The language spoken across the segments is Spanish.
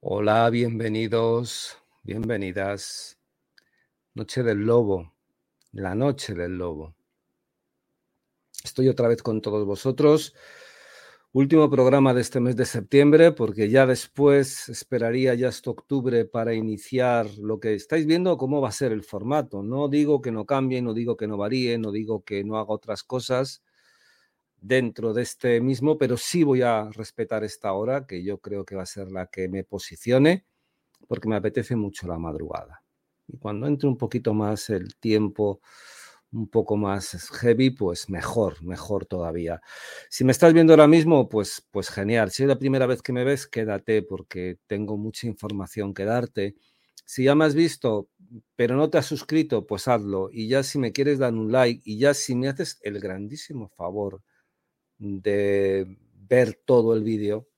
Hola, bienvenidos, bienvenidas. Noche del Lobo, la noche del Lobo. Estoy otra vez con todos vosotros. Último programa de este mes de septiembre, porque ya después esperaría ya hasta octubre para iniciar lo que estáis viendo, cómo va a ser el formato. No digo que no cambie, no digo que no varíe, no digo que no haga otras cosas dentro de este mismo, pero sí voy a respetar esta hora, que yo creo que va a ser la que me posicione, porque me apetece mucho la madrugada. Y cuando entre un poquito más el tiempo, un poco más heavy, pues mejor, mejor todavía. Si me estás viendo ahora mismo, pues, pues genial. Si es la primera vez que me ves, quédate, porque tengo mucha información que darte. Si ya me has visto, pero no te has suscrito, pues hazlo. Y ya si me quieres dar un like, y ya si me haces el grandísimo favor de ver todo el vídeo,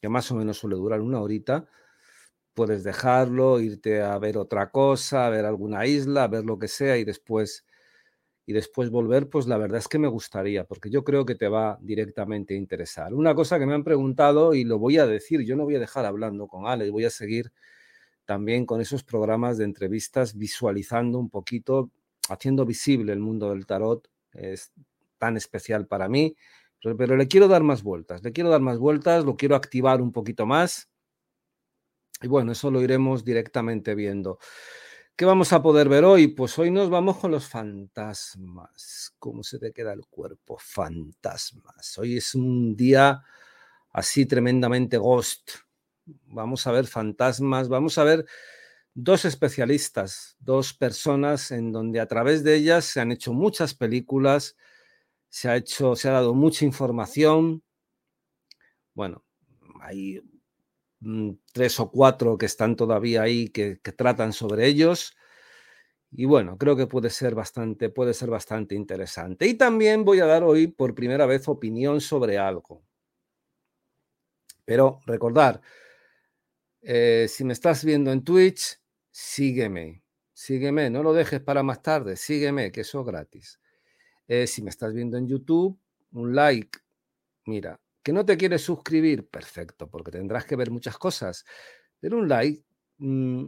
que más o menos suele durar una horita, puedes dejarlo, irte a ver otra cosa, a ver alguna isla, a ver lo que sea y después y después volver, pues la verdad es que me gustaría, porque yo creo que te va directamente a interesar. Una cosa que me han preguntado y lo voy a decir, yo no voy a dejar hablando con Alex, voy a seguir también con esos programas de entrevistas visualizando un poquito, haciendo visible el mundo del tarot, es tan especial para mí pero, le quiero dar más vueltas, le quiero dar más vueltas, lo quiero activar un poquito más. Y bueno, eso lo iremos directamente viendo. ¿Qué vamos a poder ver hoy? Pues hoy nos vamos con los fantasmas. ¿Cómo se te queda el cuerpo? Fantasmas. Hoy es un día así tremendamente ghost. Vamos a ver fantasmas, vamos a ver dos especialistas, dos personas en donde a través de ellas se han hecho muchas películas, se ha hecho, se ha dado mucha información. Bueno, hay mm, tres o cuatro que están todavía ahí que, tratan sobre ellos. Y bueno, creo que puede ser bastante, puede ser bastante interesante. Y también voy a dar hoy por primera vez opinión sobre algo. Pero recordar, eh, si me estás viendo en Twitch, sígueme, sígueme, no lo dejes para más tarde, sígueme, que eso es gratis. Si me estás viendo en YouTube, un like. Mira, que no te quieres suscribir, perfecto, porque tendrás que ver muchas cosas. Pero un like mm,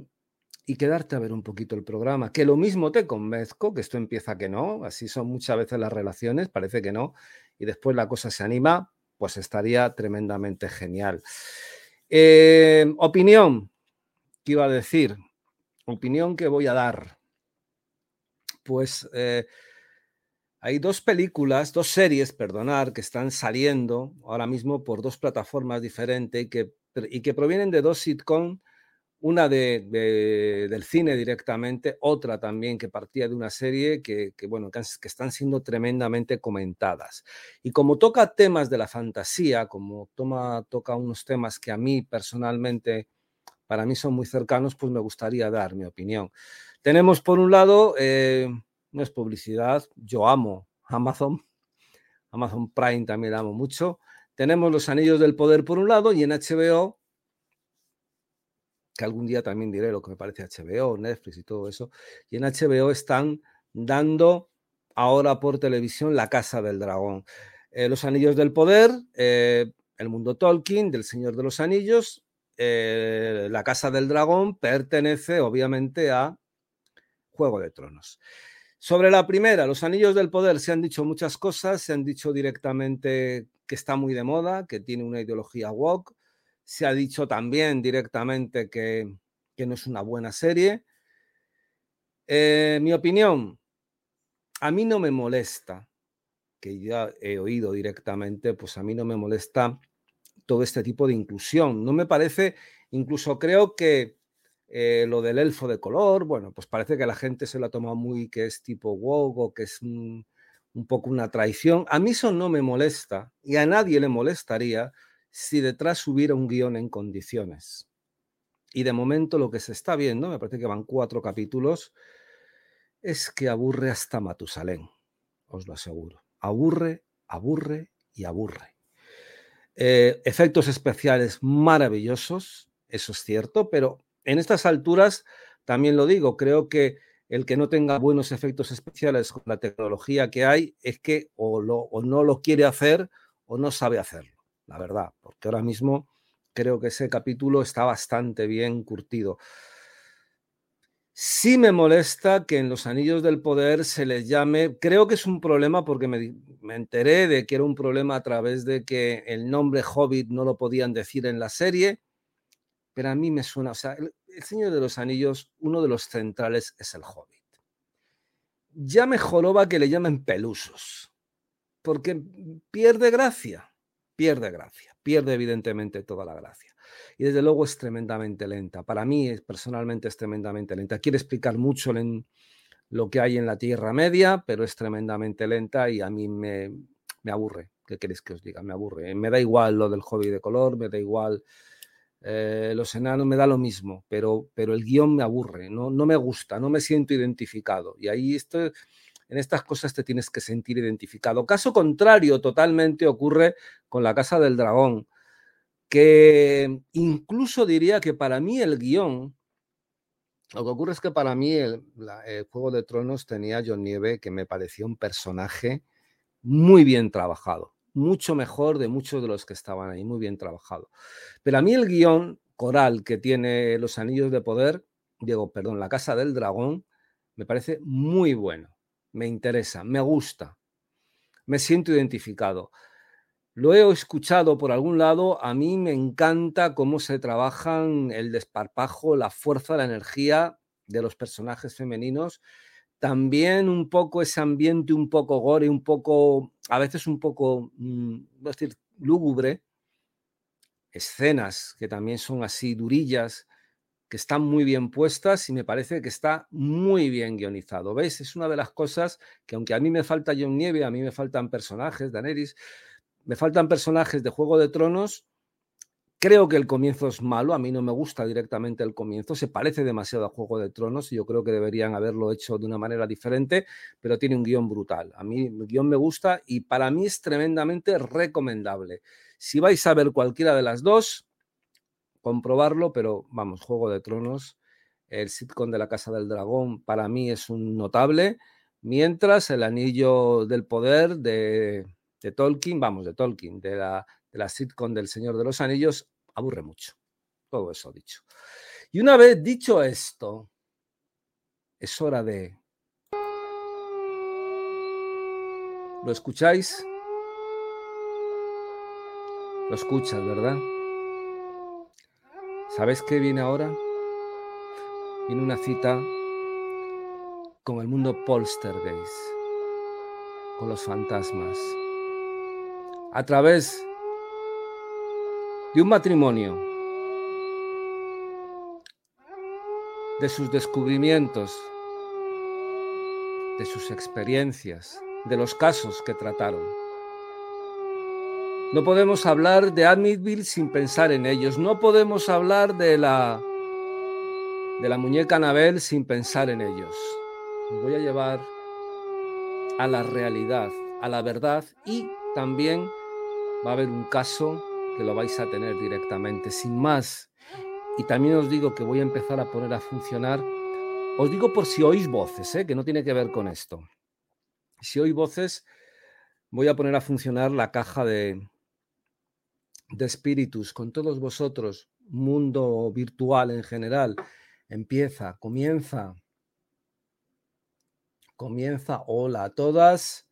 y quedarte a ver un poquito el programa. Que lo mismo te convenzco, que esto empieza que no, así son muchas veces las relaciones, parece que no, y después la cosa se anima, pues estaría tremendamente genial. Eh, opinión, ¿qué iba a decir? Opinión que voy a dar. Pues eh, hay dos películas, dos series, perdonar, que están saliendo ahora mismo por dos plataformas diferentes y que, y que provienen de dos sitcoms, una de, del cine directamente, otra también que partía de una serie que, bueno, que, están siendo tremendamente comentadas. Y como toca temas de la fantasía, como toma, toca unos temas que a mí personalmente, para mí son muy cercanos, pues me gustaría dar mi opinión. Tenemos por un lado... Eh, no es publicidad, yo amo Amazon, Amazon Prime también amo mucho. Tenemos Los Anillos del Poder por un lado y en HBO, que algún día también diré lo que me parece HBO, Netflix y todo eso, y en HBO están dando ahora por televisión La Casa del Dragón. Eh, los Anillos del Poder, eh, el mundo Tolkien, del Señor de los Anillos, eh, La Casa del Dragón pertenece obviamente a Juego de Tronos. Sobre la primera, los anillos del poder, se han dicho muchas cosas, se han dicho directamente que está muy de moda, que tiene una ideología woke, se ha dicho también directamente que, no es una buena serie. Eh, mi opinión, a mí no me molesta, que ya he oído directamente, pues a mí no me molesta todo este tipo de inclusión. No me parece, incluso creo que eh, lo del elfo de color, bueno, pues parece que la gente se lo ha tomado muy que es tipo woke o que es un, poco una traición. A mí eso no me molesta y a nadie le molestaría si detrás hubiera un guion en condiciones. Y de momento lo que se está viendo, me parece que van cuatro capítulos, es que aburre hasta Matusalén, os lo aseguro. Aburre, aburre y aburre. Eh, efectos especiales maravillosos, eso es cierto, pero en estas alturas, también lo digo, creo que el que no tenga buenos efectos especiales con la tecnología que hay es que o, no lo quiere hacer o no sabe hacerlo, la verdad, porque ahora mismo creo que ese capítulo está bastante bien curtido. Sí me molesta que en los anillos del poder se les llame, creo que es un problema porque me, enteré de que era un problema a través de que el nombre Hobbit no lo podían decir en la serie, pero a mí me suena, o sea, el, Señor de los Anillos, uno de los centrales es el Hobbit. Ya me joroba que le llamen pelusos, porque pierde gracia, pierde gracia, pierde evidentemente toda la gracia y desde luego es tremendamente lenta. Para mí, personalmente, es tremendamente lenta. Quiere explicar mucho en lo que hay en la Tierra Media, pero es tremendamente lenta y a mí me, aburre. ¿Qué queréis que os diga? Me aburre. Me da igual lo del hobby de color, me da igual eh, los enanos, me da lo mismo, pero, pero el guion me aburre, no, no me gusta, no me siento identificado. Y ahí esto, en estas cosas te tienes que sentir identificado. Caso contrario, totalmente ocurre con la Casa del Dragón que incluso diría que para mí el guion, lo que ocurre es que para mí el, Juego de Tronos tenía John Nieve, que me parecía un personaje muy bien trabajado, mucho mejor de muchos de los que estaban ahí, muy bien trabajado. Pero a mí el guion coral que tiene Los Anillos de Poder, digo, perdón, La Casa del Dragón, me parece muy bueno, me interesa, me gusta, me siento identificado. Lo he escuchado por algún lado, a mí me encanta cómo se trabajan el desparpajo, la fuerza, la energía de los personajes femeninos. También un poco ese ambiente un poco gore, un poco, a veces un poco, mm, a decir, lúgubre. Escenas que también son así durillas, que están muy bien puestas y me parece que está muy bien guionizado. ¿Veis? Es una de las cosas que aunque a mí me falta John Nieve, a mí me faltan personajes, Daenerys, me faltan personajes de Juego de Tronos. Creo que el comienzo es malo, a mí no me gusta directamente el comienzo, se parece demasiado a Juego de Tronos y yo creo que deberían haberlo hecho de una manera diferente, pero tiene un guion brutal. A mí el guion me gusta y para mí es tremendamente recomendable. Si vais a ver cualquiera de las dos, comprobarlo, pero vamos, Juego de Tronos, el sitcom de la Casa del Dragón para mí es un notable, mientras el Anillo del Poder de Tolkien, vamos, de Tolkien, de la, de la sitcom del Señor de los Anillos, aburre mucho. Todo eso dicho. Y una vez dicho esto, es hora de... ¿Lo escucháis? Lo escuchas, ¿verdad? ¿Sabes qué viene ahora? Viene una cita con el mundo poltergeist, con los fantasmas a través de un matrimonio, de sus descubrimientos, de sus experiencias, de los casos que trataron. No podemos hablar de Admitville sin pensar en ellos. No podemos hablar de la de la muñeca Anabel sin pensar en ellos. Os voy a llevar a la realidad, a la verdad y también va a haber un caso lo vais a tener directamente, sin más. Y también os digo que voy a empezar a poner a funcionar. Os digo por si oís voces, ¿eh? que no tiene que ver con esto. Si oís voces, voy a poner a funcionar la caja de, de espíritus con todos vosotros, mundo virtual en general. Empieza, comienza. Comienza. Hola a todas.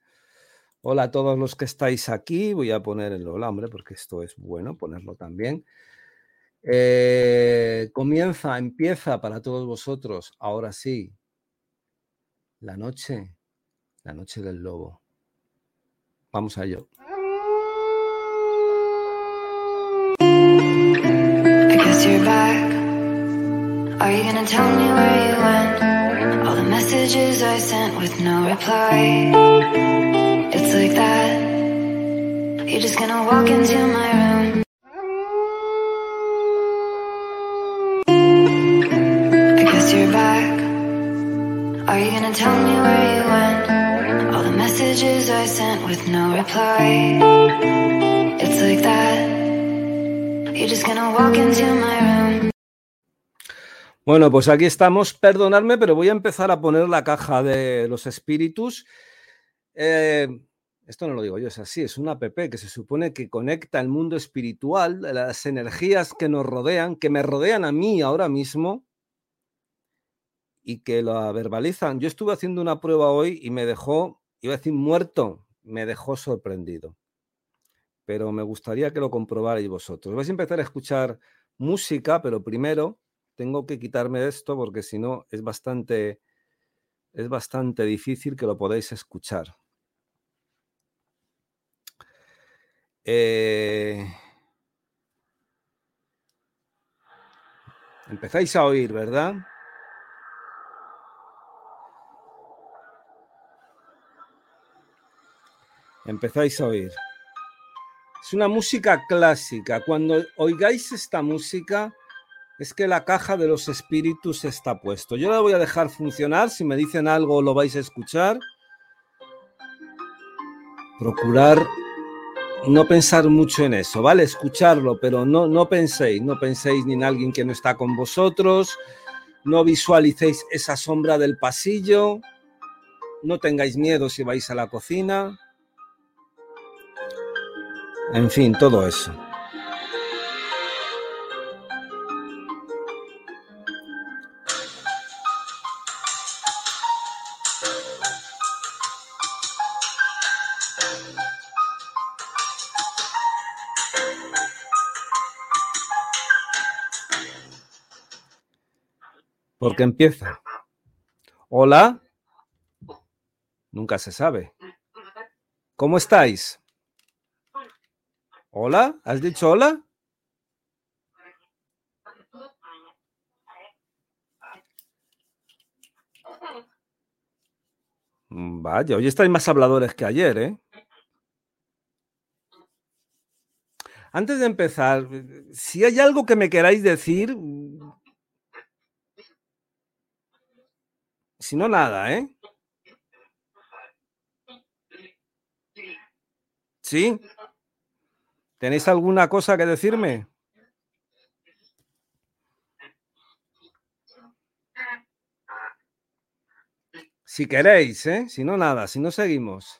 Hola a todos los que estáis aquí. Voy a poner el hola, hombre, porque esto es bueno ponerlo también. Eh, comienza, empieza para todos vosotros, ahora sí, la noche, la noche del lobo. Vamos a ello. Are you gonna tell me where you went? All the messages I sent with no reply. Bueno, pues aquí estamos. Perdonadme, pero voy a empezar a poner la caja de los espíritus. Eh, esto no lo digo yo, es así, es una app que se supone que conecta el mundo espiritual, las energías que nos rodean, que me rodean a mí ahora mismo y que la verbalizan. Yo estuve haciendo una prueba hoy y me dejó, iba a decir muerto, me dejó sorprendido. Pero me gustaría que lo comprobarais vosotros. Vais a empezar a escuchar música, pero primero tengo que quitarme esto porque si no es bastante, es bastante difícil que lo podáis escuchar. Eh, empezáis a oír, ¿verdad? Empezáis a oír. Es una música clásica. Cuando oigáis esta música, es que la caja de los espíritus está puesto. Yo la voy a dejar funcionar. Si me dicen algo, lo vais a escuchar. Procurar no pensar mucho en eso, ¿vale? Escucharlo, pero no, no penséis, no penséis ni en alguien que no está con vosotros, no visualicéis esa sombra del pasillo, no tengáis miedo si vais a la cocina, en fin, todo eso. Porque empieza. Hola. Nunca se sabe. ¿Cómo estáis? Hola. ¿Has dicho hola? Mm, vaya, hoy estáis más habladores que ayer, ¿eh? Antes de empezar, si hay algo que me queráis decir, Si no, nada, ¿eh? ¿Sí? ¿Tenéis alguna cosa que decirme? Si queréis, ¿eh? Si no, nada, si no seguimos.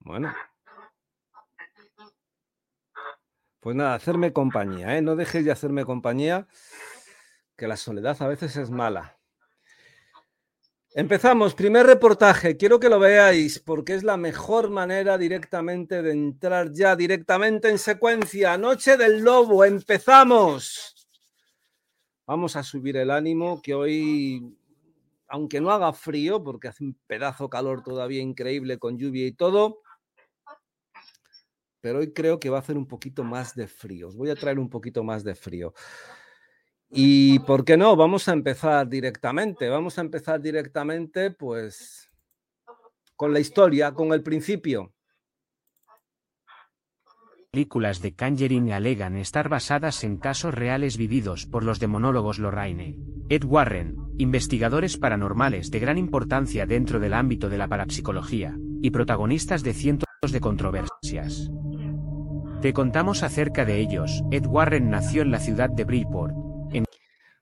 Bueno. Pues nada, hacerme compañía, ¿eh? No dejéis de hacerme compañía, que la soledad a veces es mala. Empezamos, primer reportaje, quiero que lo veáis porque es la mejor manera directamente de entrar ya directamente en secuencia. Noche del Lobo, empezamos. Vamos a subir el ánimo que hoy, aunque no haga frío, porque hace un pedazo calor todavía increíble con lluvia y todo, pero hoy creo que va a hacer un poquito más de frío. Os voy a traer un poquito más de frío. Y por qué no, vamos a empezar directamente. Vamos a empezar directamente, pues, con la historia, con el principio. Películas de Conjuring alegan estar basadas en casos reales vividos por los demonólogos Lorraine, Ed Warren, investigadores paranormales de gran importancia dentro del ámbito de la parapsicología, y protagonistas de cientos de controversias. Te contamos acerca de ellos. Ed Warren nació en la ciudad de Bridgeport.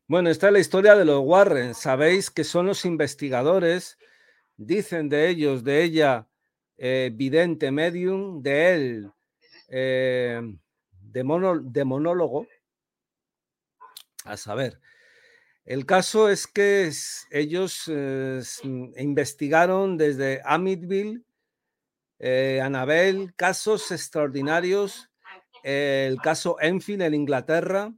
Bueno, esta es la historia de los Warren. Sabéis que son los investigadores, dicen de ellos, de ella, eh, vidente medium, de él, eh. A saber, el caso es que ellos eh, investigaron desde Amityville eh, Anabel, casos extraordinarios, el caso Enfield en Inglaterra,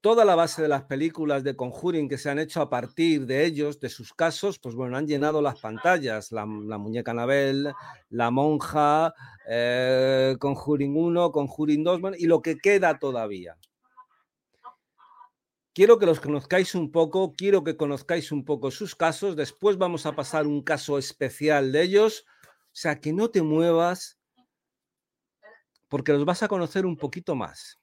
toda la base de las películas de Conjuring que se han hecho a partir de ellos, de sus casos, pues bueno, han llenado las pantallas. La, muñeca Anabel, la monja, eh, Conjuring 1, Conjuring 2, y lo que queda todavía. Quiero que los conozcáis un poco, quiero que conozcáis un poco sus casos, después vamos a pasar un caso especial de ellos, sea, que no te muevas porque los vas a conocer un poquito más.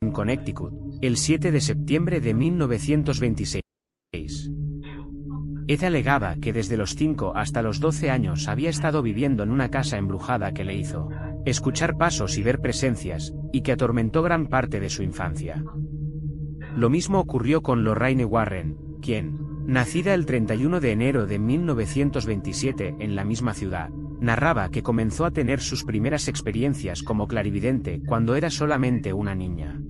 En Connecticut, el 7 de septiembre de 1926. Ed alegaba que desde los 5 hasta los 12 años había estado viviendo en una casa embrujada que le hizo escuchar pasos y ver presencias, y que atormentó gran parte de su infancia. Lo mismo ocurrió con Lorraine Warren, quien, nacida el 31 de enero de 1927 en la misma ciudad, narraba que comenzó a tener sus primeras experiencias como clarividente cuando era solamente una niña.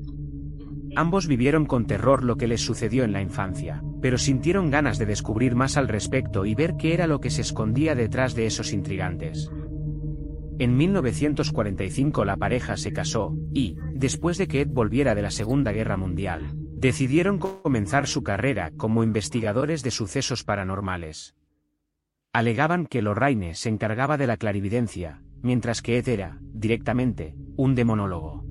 Ambos vivieron con terror lo que les sucedió en la infancia, pero sintieron ganas de descubrir más al respecto y ver qué era lo que se escondía detrás de esos intrigantes. En 1945 la pareja se casó, y, después de que Ed volviera de la Segunda Guerra Mundial, decidieron comenzar su carrera como investigadores de sucesos paranormales. Alegaban que Lorraine se encargaba de la clarividencia, mientras que Ed era, directamente, un demonólogo.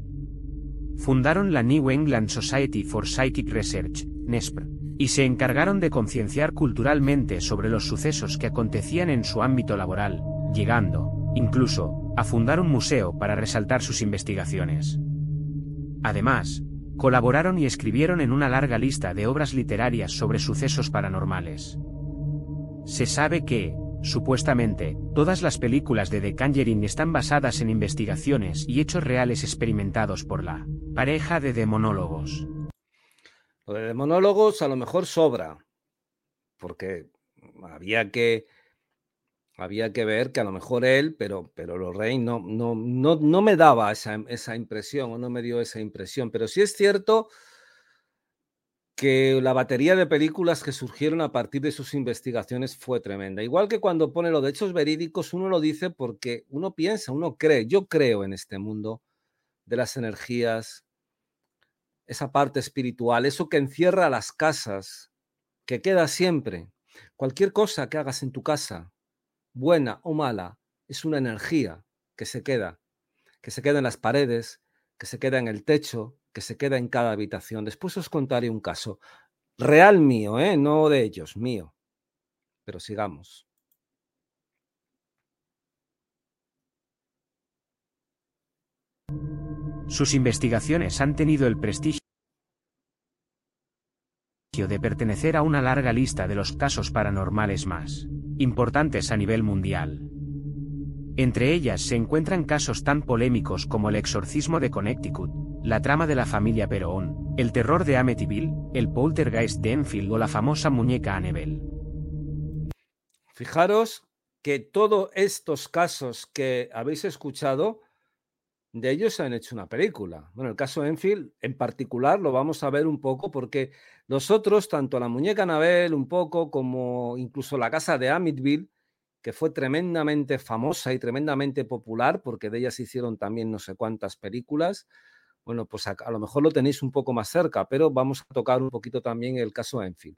Fundaron la New England Society for Psychic Research, NESPR, y se encargaron de concienciar culturalmente sobre los sucesos que acontecían en su ámbito laboral, llegando, incluso, a fundar un museo para resaltar sus investigaciones. Además, colaboraron y escribieron en una larga lista de obras literarias sobre sucesos paranormales. Se sabe que, Supuestamente, todas las películas de The Conjuring están basadas en investigaciones y hechos reales experimentados por la pareja de demonólogos. Lo de demonólogos a lo mejor sobra, porque había que había que ver que a lo mejor él, pero, pero Lorraine no, no, no, no me daba esa, esa impresión o no me dio esa impresión. Pero sí es cierto que la batería de películas que surgieron a partir de sus investigaciones fue tremenda. Igual que cuando pone lo de hechos verídicos, uno lo dice porque uno piensa, uno cree, yo creo en este mundo de las energías, esa parte espiritual, eso que encierra las casas, que queda siempre. Cualquier cosa que hagas en tu casa, buena o mala, es una energía que se queda, que se queda en las paredes, que se queda en el techo, que se queda en cada habitación. Después os contaré un caso real mío, ¿eh? no de ellos, mío. Pero sigamos. Sus investigaciones han tenido el prestigio de pertenecer a una larga lista de los casos paranormales más importantes a nivel mundial. Entre ellas se encuentran casos tan polémicos como el exorcismo de Connecticut, la trama de la familia Perón, el terror de Amityville, el poltergeist de Enfield o la famosa muñeca Annabelle. Fijaros que todos estos casos que habéis escuchado, de ellos se han hecho una película. Bueno, el caso Enfield en particular lo vamos a ver un poco porque nosotros, tanto la muñeca Annabelle un poco como incluso la casa de Amityville, que fue tremendamente famosa y tremendamente popular porque de ella se hicieron también no sé cuántas películas, bueno, pues a, lo mejor lo tenéis un poco más cerca, pero vamos a tocar un poquito también el caso Enfield.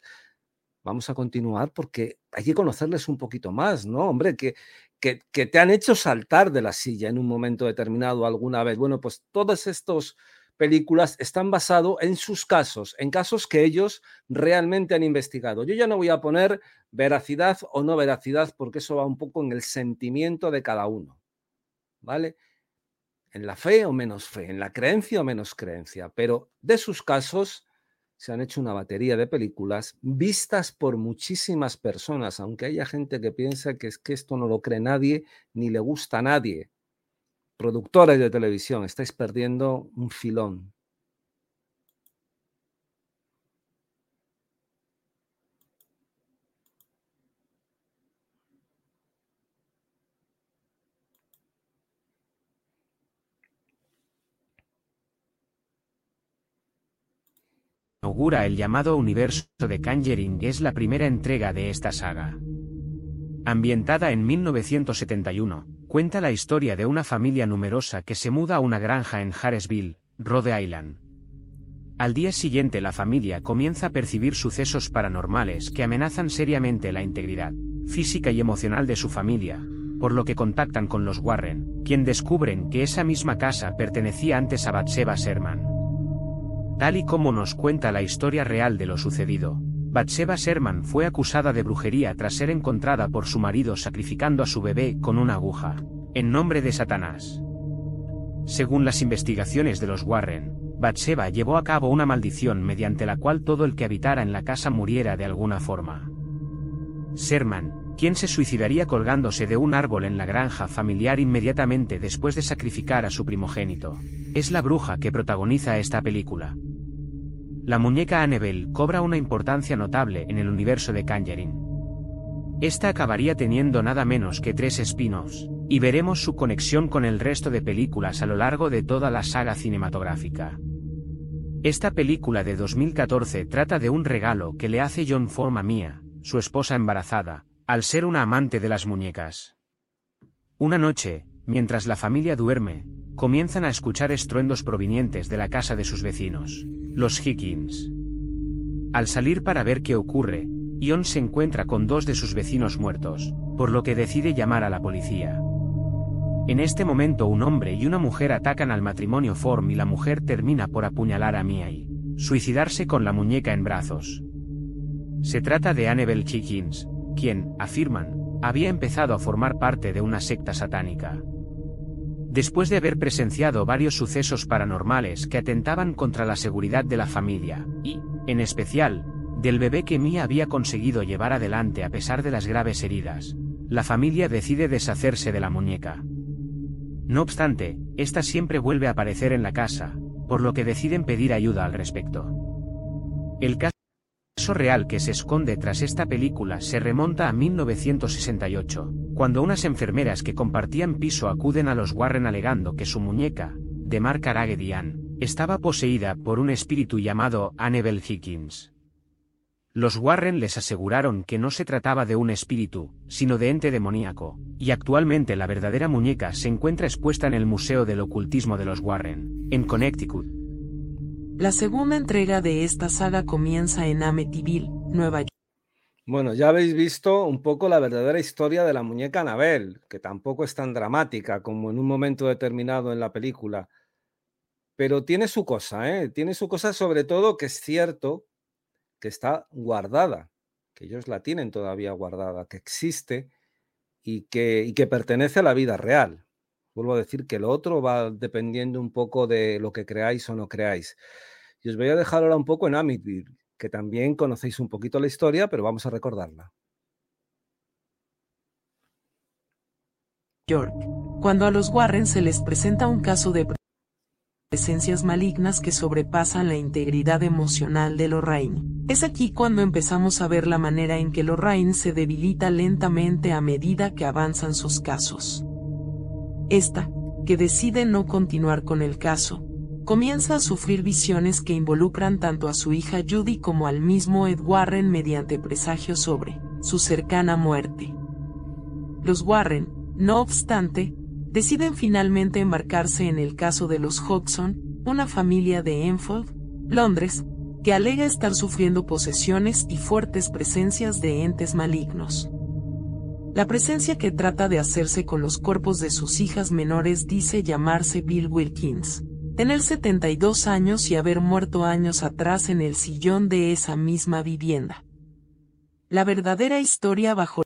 Vamos a continuar porque hay que conocerles un poquito más, ¿no? Hombre, que, que, que te han hecho saltar de la silla en un momento determinado alguna vez. Bueno, pues todos estos películas están basados en sus casos, en casos que ellos realmente han investigado. Yo ya no voy a poner veracidad o no veracidad porque eso va un poco en el sentimiento de cada uno, ¿vale? en la fe o menos fe, en la creencia o menos creencia, pero de sus casos se han hecho una batería de películas vistas por muchísimas personas, aunque haya gente que piensa que es que esto no lo cree nadie ni le gusta a nadie. Productores de televisión, estáis perdiendo un filón. inaugura el llamado universo de Conjuring es la primera entrega de esta saga. Ambientada en 1971, cuenta la historia de una familia numerosa que se muda a una granja en Harrisville, Rhode Island. Al día siguiente la familia comienza a percibir sucesos paranormales que amenazan seriamente la integridad física y emocional de su familia, por lo que contactan con los Warren, quien descubren que esa misma casa pertenecía antes a Batseba Sherman. Tal y como nos cuenta la historia real de lo sucedido, Bathsheba Sherman fue acusada de brujería tras ser encontrada por su marido sacrificando a su bebé con una aguja, en nombre de Satanás. Según las investigaciones de los Warren, Bathsheba llevó a cabo una maldición mediante la cual todo el que habitara en la casa muriera de alguna forma. Sherman, quien se suicidaría colgándose de un árbol en la granja familiar inmediatamente después de sacrificar a su primogénito. Es la bruja que protagoniza esta película. La muñeca Annabelle cobra una importancia notable en el universo de Conjuring. Esta acabaría teniendo nada menos que tres spin-offs, y veremos su conexión con el resto de películas a lo largo de toda la saga cinematográfica. Esta película de 2014 trata de un regalo que le hace John Form a Mia, su esposa embarazada, al ser una amante de las muñecas. Una noche, mientras la familia duerme, comienzan a escuchar estruendos provenientes de la casa de sus vecinos, los Higgins. Al salir para ver qué ocurre, Ion se encuentra con dos de sus vecinos muertos, por lo que decide llamar a la policía. En este momento un hombre y una mujer atacan al matrimonio Form y la mujer termina por apuñalar a Mia y suicidarse con la muñeca en brazos. Se trata de Annabelle Higgins, quien, afirman, había empezado a formar parte de una secta satánica. Después de haber presenciado varios sucesos paranormales que atentaban contra la seguridad de la familia, y, en especial, del bebé que Mia había conseguido llevar adelante a pesar de las graves heridas, la familia decide deshacerse de la muñeca. No obstante, esta siempre vuelve a aparecer en la casa, por lo que deciden pedir ayuda al respecto. El caso real que se esconde tras esta película se remonta a 1968, cuando unas enfermeras que compartían piso acuden a los Warren alegando que su muñeca, de marca Raggedy estaba poseída por un espíritu llamado Annabelle Higgins. Los Warren les aseguraron que no se trataba de un espíritu, sino de ente demoníaco, y actualmente la verdadera muñeca se encuentra expuesta en el Museo del Ocultismo de los Warren, en Connecticut, la segunda entrega de esta saga comienza en Amityville, Nueva York. Bueno, ya habéis visto un poco la verdadera historia de la muñeca Anabel, que tampoco es tan dramática como en un momento determinado en la película. Pero tiene su cosa, ¿eh? Tiene su cosa sobre todo que es cierto que está guardada, que ellos la tienen todavía guardada, que existe y que, y que pertenece a la vida real. Vuelvo a decir que lo otro va dependiendo un poco de lo que creáis o no creáis. Y os voy a dejar ahora un poco en Amityville, que también conocéis un poquito la historia, pero vamos a recordarla. York, cuando a los Warren se les presenta un caso de presencias malignas que sobrepasan la integridad emocional de Lorraine. Es aquí cuando empezamos a ver la manera en que Lorraine se debilita lentamente a medida que avanzan sus casos. Esta, que decide no continuar con el caso, comienza a sufrir visiones que involucran tanto a su hija Judy como al mismo Ed Warren mediante presagios sobre su cercana muerte. Los Warren, no obstante, deciden finalmente embarcarse en el caso de los Hodgson, una familia de Enfield, Londres, que alega estar sufriendo posesiones y fuertes presencias de entes malignos. La presencia que trata de hacerse con los cuerpos de sus hijas menores dice llamarse Bill Wilkins, tener 72 años y haber muerto años atrás en el sillón de esa misma vivienda. La verdadera historia bajo...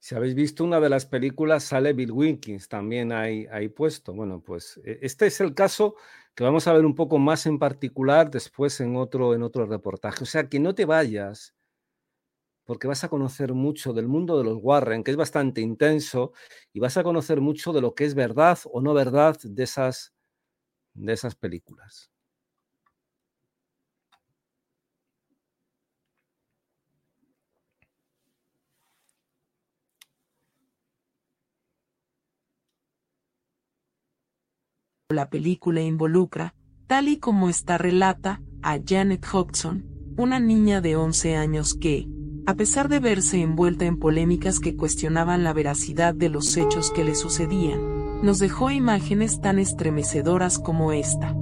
Si habéis visto una de las películas, sale Bill Wilkins también ahí, ahí puesto. Bueno, pues e, este es el caso que vamos a ver un poco más en particular después en otro, en otro reportaje. O sea, que no te vayas porque vas a conocer mucho del mundo de los Warren, que es bastante intenso, y vas a conocer mucho de lo que es verdad o no verdad de esas, de esas películas. La película involucra, tal y como está relata, a Janet Hodgson, una niña de 11 años que, a pesar de verse envuelta en polémicas que cuestionaban la veracidad de los hechos que le sucedían, nos dejó imágenes tan estremecedoras como esta.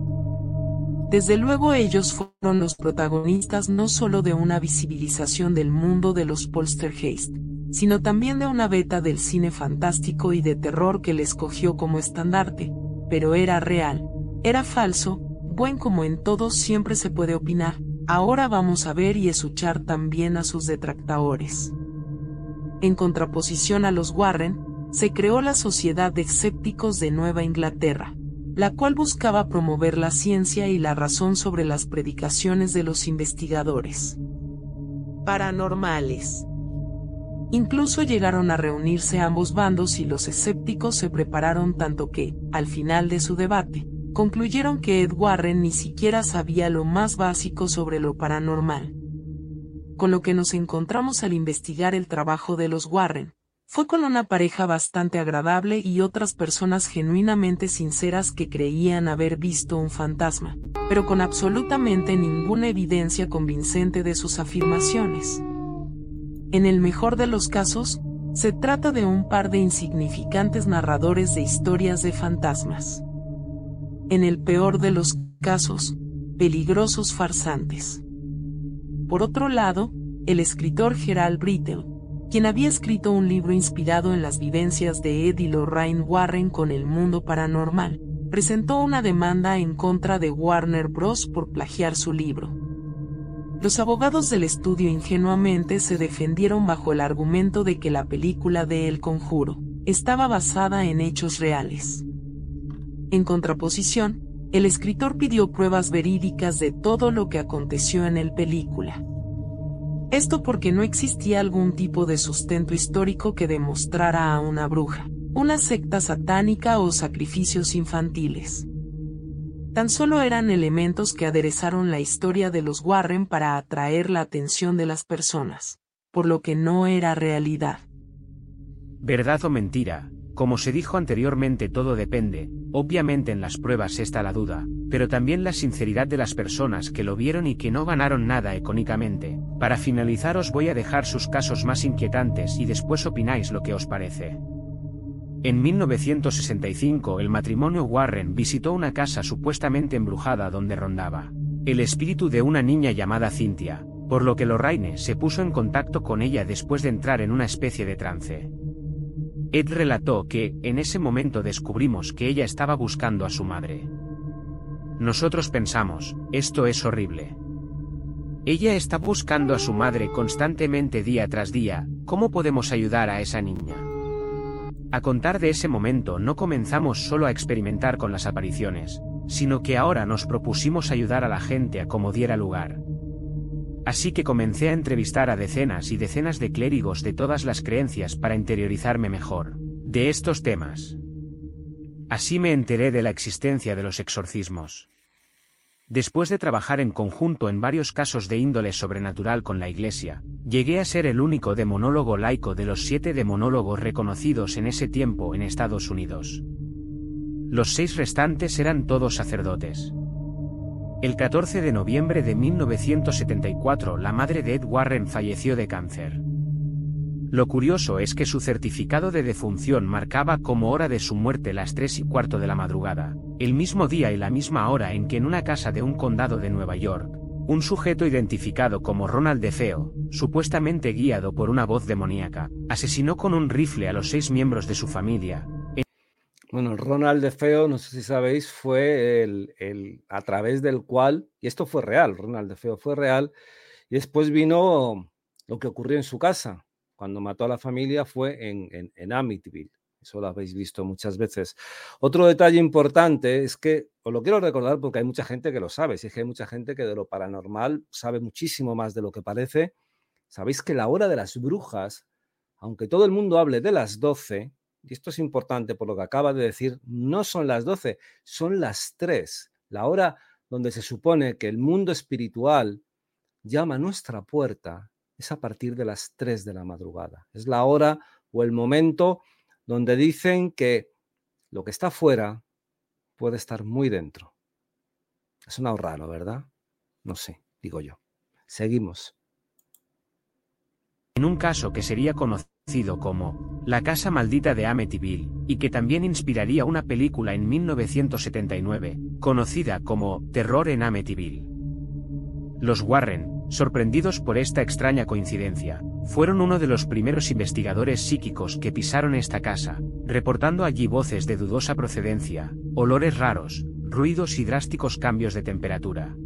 Desde luego ellos fueron los protagonistas no solo de una visibilización del mundo de los poltergeist, sino también de una beta del cine fantástico y de terror que les cogió como estandarte, pero era real, era falso, buen como en todo siempre se puede opinar, Ahora vamos a ver y escuchar también a sus detractores. En contraposición a los Warren, se creó la Sociedad de Escépticos de Nueva Inglaterra, la cual buscaba promover la ciencia y la razón sobre las predicaciones de los investigadores paranormales. Incluso llegaron a reunirse ambos bandos y los escépticos se prepararon tanto que, al final de su debate, concluyeron que Ed Warren ni siquiera sabía lo más básico sobre lo paranormal. Con lo que nos encontramos al investigar el trabajo de los Warren, fue con una pareja bastante agradable y otras personas genuinamente sinceras que creían haber visto un fantasma, pero con absolutamente ninguna evidencia convincente de sus afirmaciones. En el mejor de los casos, se trata de un par de insignificantes narradores de historias de fantasmas. En el peor de los casos, peligrosos farsantes. Por otro lado, el escritor Gerald Brittle, quien había escrito un libro inspirado en las vivencias de Ed y Lorraine Warren con el mundo paranormal, presentó una demanda en contra de Warner Bros. por plagiar su libro. Los abogados del estudio ingenuamente se defendieron bajo el argumento de que la película de El Conjuro estaba basada en hechos reales. En contraposición, el escritor pidió pruebas verídicas de todo lo que aconteció en el película. Esto porque no existía algún tipo de sustento histórico que demostrara a una bruja, una secta satánica o sacrificios infantiles. Tan solo eran elementos que aderezaron la historia de los Warren para atraer la atención de las personas, por lo que no era realidad. ¿Verdad o mentira? Como se dijo anteriormente todo depende, obviamente en las pruebas está la duda, pero también la sinceridad de las personas que lo vieron y que no ganaron nada económicamente. Para finalizar os voy a dejar sus casos más inquietantes y después opináis lo que os parece. En 1965 el matrimonio Warren visitó una casa supuestamente embrujada donde rondaba el espíritu de una niña llamada Cynthia, por lo que Lorraine se puso en contacto con ella después de entrar en una especie de trance. Ed relató que, en ese momento descubrimos que ella estaba buscando a su madre. Nosotros pensamos, esto es horrible. Ella está buscando a su madre constantemente día tras día, ¿cómo podemos ayudar a esa niña? A contar de ese momento no comenzamos solo a experimentar con las apariciones, sino que ahora nos propusimos ayudar a la gente a como diera lugar. Así que comencé a entrevistar a decenas y decenas de clérigos de todas las creencias para interiorizarme mejor de estos temas. Así me enteré de la existencia de los exorcismos. Después de trabajar en conjunto en varios casos de índole sobrenatural con la Iglesia, llegué a ser el único demonólogo laico de los siete demonólogos reconocidos en ese tiempo en Estados Unidos. Los seis restantes eran todos sacerdotes. El 14 de noviembre de 1974 la madre de Ed Warren falleció de cáncer. Lo curioso es que su certificado de defunción marcaba como hora de su muerte las 3 y cuarto de la madrugada, el mismo día y la misma hora en que en una casa de un condado de Nueva York, un sujeto identificado como Ronald DeFeo, supuestamente guiado por una voz demoníaca, asesinó con un rifle a los seis miembros de su familia, bueno, Ronald de Feo, no sé si sabéis, fue el, a través del cual, y esto fue real, Ronald de Feo fue real, y después vino lo que ocurrió en su casa, cuando mató a la familia fue en, en, en Amityville. Eso lo habéis visto muchas veces. Otro detalle importante es que, os lo quiero recordar porque hay mucha gente que lo sabe, si es que hay mucha gente que de lo paranormal sabe muchísimo más de lo que parece. Sabéis que la hora de las brujas, aunque todo el mundo hable de las 12, y esto es importante por lo que acaba de decir, no son las 12, son las 3, la hora donde se supone que el mundo espiritual llama a nuestra puerta es a partir de las 3 de la madrugada. Es la hora o el momento donde dicen que lo que está fuera puede estar muy dentro. Es un raro, ¿verdad? No sé, digo yo. Seguimos. En un caso que sería conocido como La Casa Maldita de Amityville, y que también inspiraría una película en 1979, conocida como Terror en Amityville. Los Warren, sorprendidos por esta extraña coincidencia, fueron uno de los primeros investigadores psíquicos que pisaron esta casa, reportando allí voces de dudosa procedencia, olores raros, ruidos y drásticos cambios de temperatura.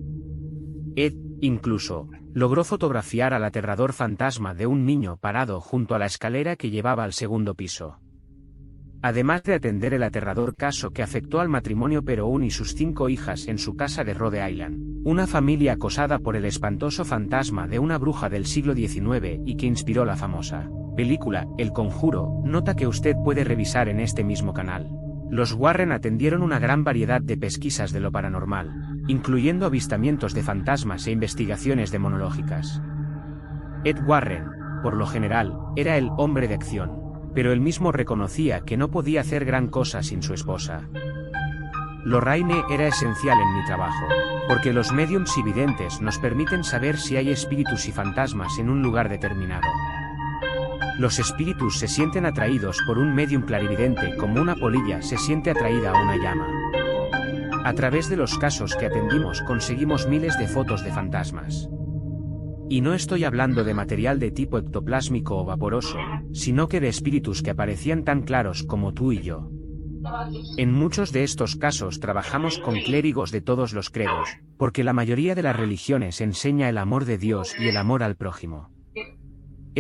Ed, incluso, logró fotografiar al aterrador fantasma de un niño parado junto a la escalera que llevaba al segundo piso. además de atender el aterrador caso que afectó al matrimonio Peroun y sus cinco hijas en su casa de Rhode Island, una familia acosada por el espantoso fantasma de una bruja del siglo XIX y que inspiró la famosa película El Conjuro, nota que usted puede revisar en este mismo canal. Los Warren atendieron una gran variedad de pesquisas de lo paranormal, incluyendo avistamientos de fantasmas e investigaciones demonológicas. Ed Warren, por lo general, era el hombre de acción, pero él mismo reconocía que no podía hacer gran cosa sin su esposa. Lorraine era esencial en mi trabajo, porque los mediums y videntes nos permiten saber si hay espíritus y fantasmas en un lugar determinado. Los espíritus se sienten atraídos por un medium clarividente como una polilla se siente atraída a una llama. A través de los casos que atendimos conseguimos miles de fotos de fantasmas. Y no estoy hablando de material de tipo ectoplásmico o vaporoso, sino que de espíritus que aparecían tan claros como tú y yo. En muchos de estos casos trabajamos con clérigos de todos los credos, porque la mayoría de las religiones enseña el amor de Dios y el amor al prójimo.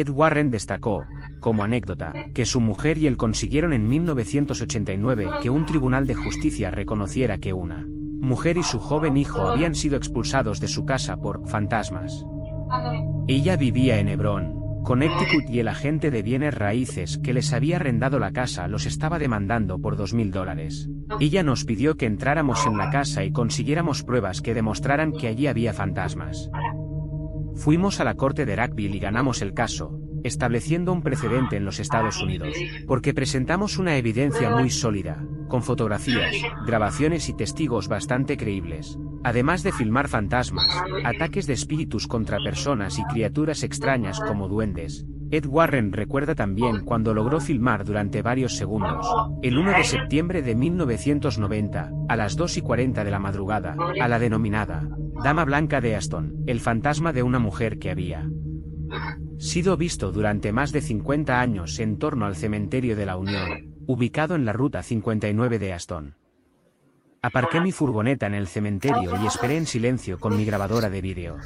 Ed Warren destacó, como anécdota, que su mujer y él consiguieron en 1989 que un tribunal de justicia reconociera que una mujer y su joven hijo habían sido expulsados de su casa por fantasmas. Ella vivía en Hebrón, Connecticut y el agente de bienes raíces que les había arrendado la casa los estaba demandando por dos mil dólares. Ella nos pidió que entráramos en la casa y consiguiéramos pruebas que demostraran que allí había fantasmas. Fuimos a la corte de Rackville y ganamos el caso, estableciendo un precedente en los Estados Unidos, porque presentamos una evidencia muy sólida, con fotografías, grabaciones y testigos bastante creíbles. Además de filmar fantasmas, ataques de espíritus contra personas y criaturas extrañas como duendes, Ed Warren recuerda también cuando logró filmar durante varios segundos, el 1 de septiembre de 1990, a las 2 y 40 de la madrugada, a la denominada Dama Blanca de Aston, el fantasma de una mujer que había sido visto durante más de 50 años en torno al cementerio de la Unión, ubicado en la ruta 59 de Aston. Aparqué mi furgoneta en el cementerio y esperé en silencio con mi grabadora de vídeo.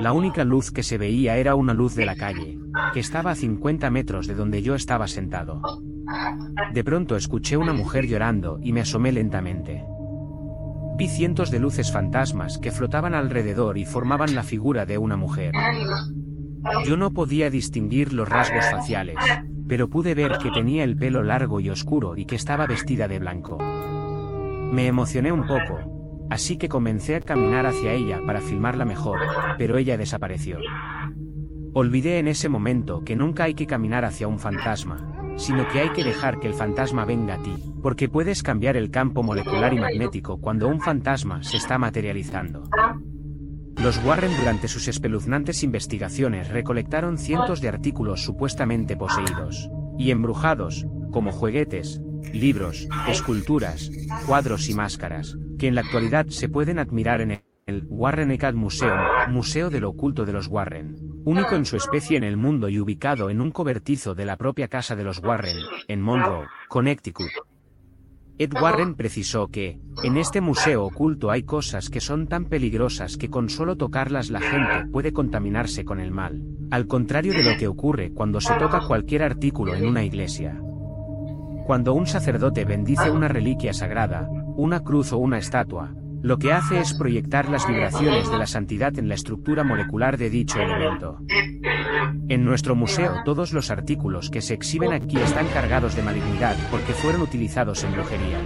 La única luz que se veía era una luz de la calle, que estaba a 50 metros de donde yo estaba sentado. De pronto escuché una mujer llorando y me asomé lentamente. Vi cientos de luces fantasmas que flotaban alrededor y formaban la figura de una mujer. Yo no podía distinguir los rasgos faciales, pero pude ver que tenía el pelo largo y oscuro y que estaba vestida de blanco. Me emocioné un poco, así que comencé a caminar hacia ella para filmarla mejor, pero ella desapareció. Olvidé en ese momento que nunca hay que caminar hacia un fantasma, sino que hay que dejar que el fantasma venga a ti, porque puedes cambiar el campo molecular y magnético cuando un fantasma se está materializando. Los Warren durante sus espeluznantes investigaciones recolectaron cientos de artículos supuestamente poseídos y embrujados, como juguetes, libros, esculturas, cuadros y máscaras, que en la actualidad se pueden admirar en el Warren Ecad Museum, Museo del Oculto de los Warren, único en su especie en el mundo y ubicado en un cobertizo de la propia casa de los Warren, en Monroe, Connecticut. Ed Warren precisó que, en este museo oculto hay cosas que son tan peligrosas que con solo tocarlas la gente puede contaminarse con el mal, al contrario de lo que ocurre cuando se toca cualquier artículo en una iglesia. Cuando un sacerdote bendice una reliquia sagrada, una cruz o una estatua, lo que hace es proyectar las vibraciones de la santidad en la estructura molecular de dicho elemento. En nuestro museo todos los artículos que se exhiben aquí están cargados de malignidad porque fueron utilizados en brujería,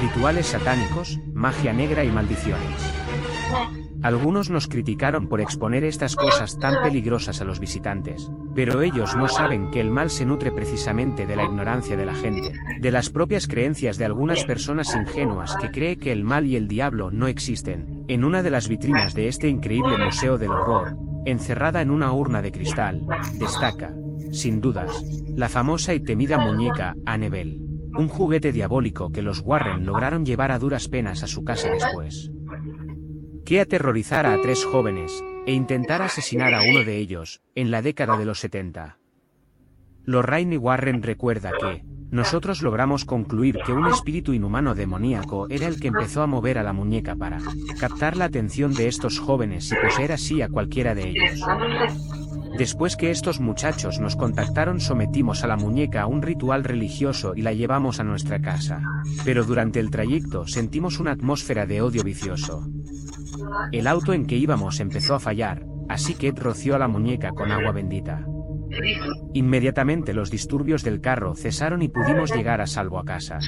rituales satánicos, magia negra y maldiciones. Algunos nos criticaron por exponer estas cosas tan peligrosas a los visitantes, pero ellos no saben que el mal se nutre precisamente de la ignorancia de la gente, de las propias creencias de algunas personas ingenuas que cree que el mal y el diablo no existen. En una de las vitrinas de este increíble museo del horror, encerrada en una urna de cristal, destaca, sin dudas, la famosa y temida muñeca Annabelle, un juguete diabólico que los Warren lograron llevar a duras penas a su casa después. Que aterrorizara a tres jóvenes, e intentar asesinar a uno de ellos, en la década de los 70. Lorraine Warren recuerda que, nosotros logramos concluir que un espíritu inhumano demoníaco era el que empezó a mover a la muñeca para captar la atención de estos jóvenes y poseer así a cualquiera de ellos. Después que estos muchachos nos contactaron sometimos a la muñeca a un ritual religioso y la llevamos a nuestra casa. Pero durante el trayecto sentimos una atmósfera de odio vicioso. El auto en que íbamos empezó a fallar, así que Ed roció a la muñeca con agua bendita. Inmediatamente los disturbios del carro cesaron y pudimos llegar a salvo a casa.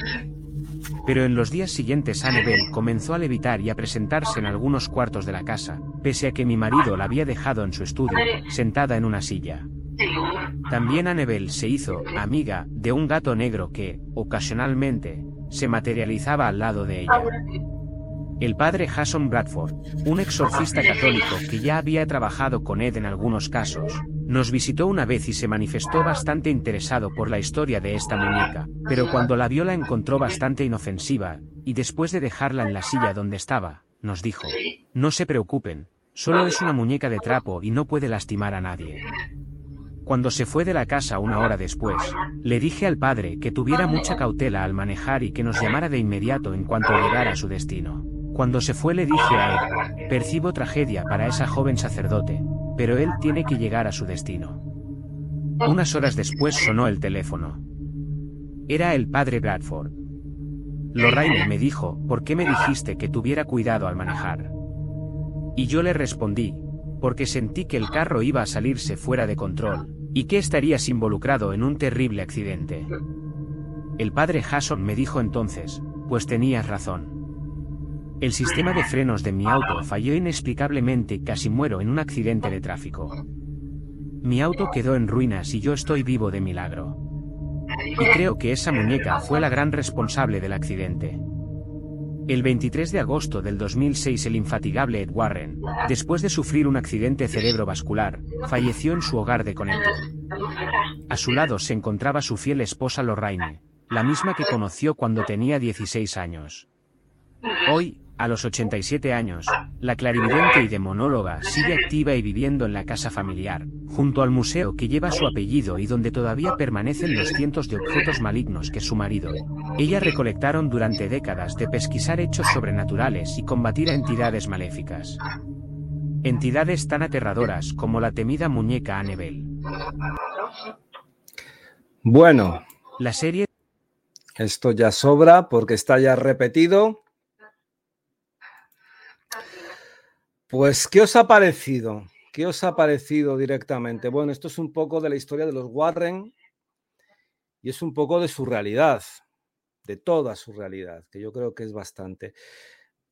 Pero en los días siguientes Annabel comenzó a levitar y a presentarse en algunos cuartos de la casa, pese a que mi marido la había dejado en su estudio, sentada en una silla. También Annabel se hizo amiga de un gato negro que, ocasionalmente, se materializaba al lado de ella. El padre Jason Bradford, un exorcista católico que ya había trabajado con Ed en algunos casos, nos visitó una vez y se manifestó bastante interesado por la historia de esta muñeca, pero cuando la vio la encontró bastante inofensiva, y después de dejarla en la silla donde estaba, nos dijo, no se preocupen, solo es una muñeca de trapo y no puede lastimar a nadie. Cuando se fue de la casa una hora después, le dije al padre que tuviera mucha cautela al manejar y que nos llamara de inmediato en cuanto llegara a su destino. Cuando se fue le dije a él, percibo tragedia para esa joven sacerdote, pero él tiene que llegar a su destino. Unas horas después sonó el teléfono. Era el padre Bradford. Lorraine me dijo, ¿por qué me dijiste que tuviera cuidado al manejar? Y yo le respondí, porque sentí que el carro iba a salirse fuera de control, y que estarías involucrado en un terrible accidente. El padre Jason me dijo entonces, pues tenías razón. El sistema de frenos de mi auto falló inexplicablemente y casi muero en un accidente de tráfico. Mi auto quedó en ruinas y yo estoy vivo de milagro. Y creo que esa muñeca fue la gran responsable del accidente. El 23 de agosto del 2006 el infatigable Ed Warren, después de sufrir un accidente cerebrovascular, falleció en su hogar de Connecticut. A su lado se encontraba su fiel esposa Lorraine, la misma que conoció cuando tenía 16 años. Hoy, a los 87 años, la clarividente y demonóloga sigue activa y viviendo en la casa familiar, junto al museo que lleva su apellido y donde todavía permanecen los cientos de objetos malignos que su marido. Ella recolectaron durante décadas de pesquisar hechos sobrenaturales y combatir a entidades maléficas. Entidades tan aterradoras como la temida muñeca Annabel. Bueno. La serie... Esto ya sobra porque está ya repetido. Pues, ¿qué os ha parecido? ¿Qué os ha parecido directamente? Bueno, esto es un poco de la historia de los Warren y es un poco de su realidad, de toda su realidad, que yo creo que es bastante.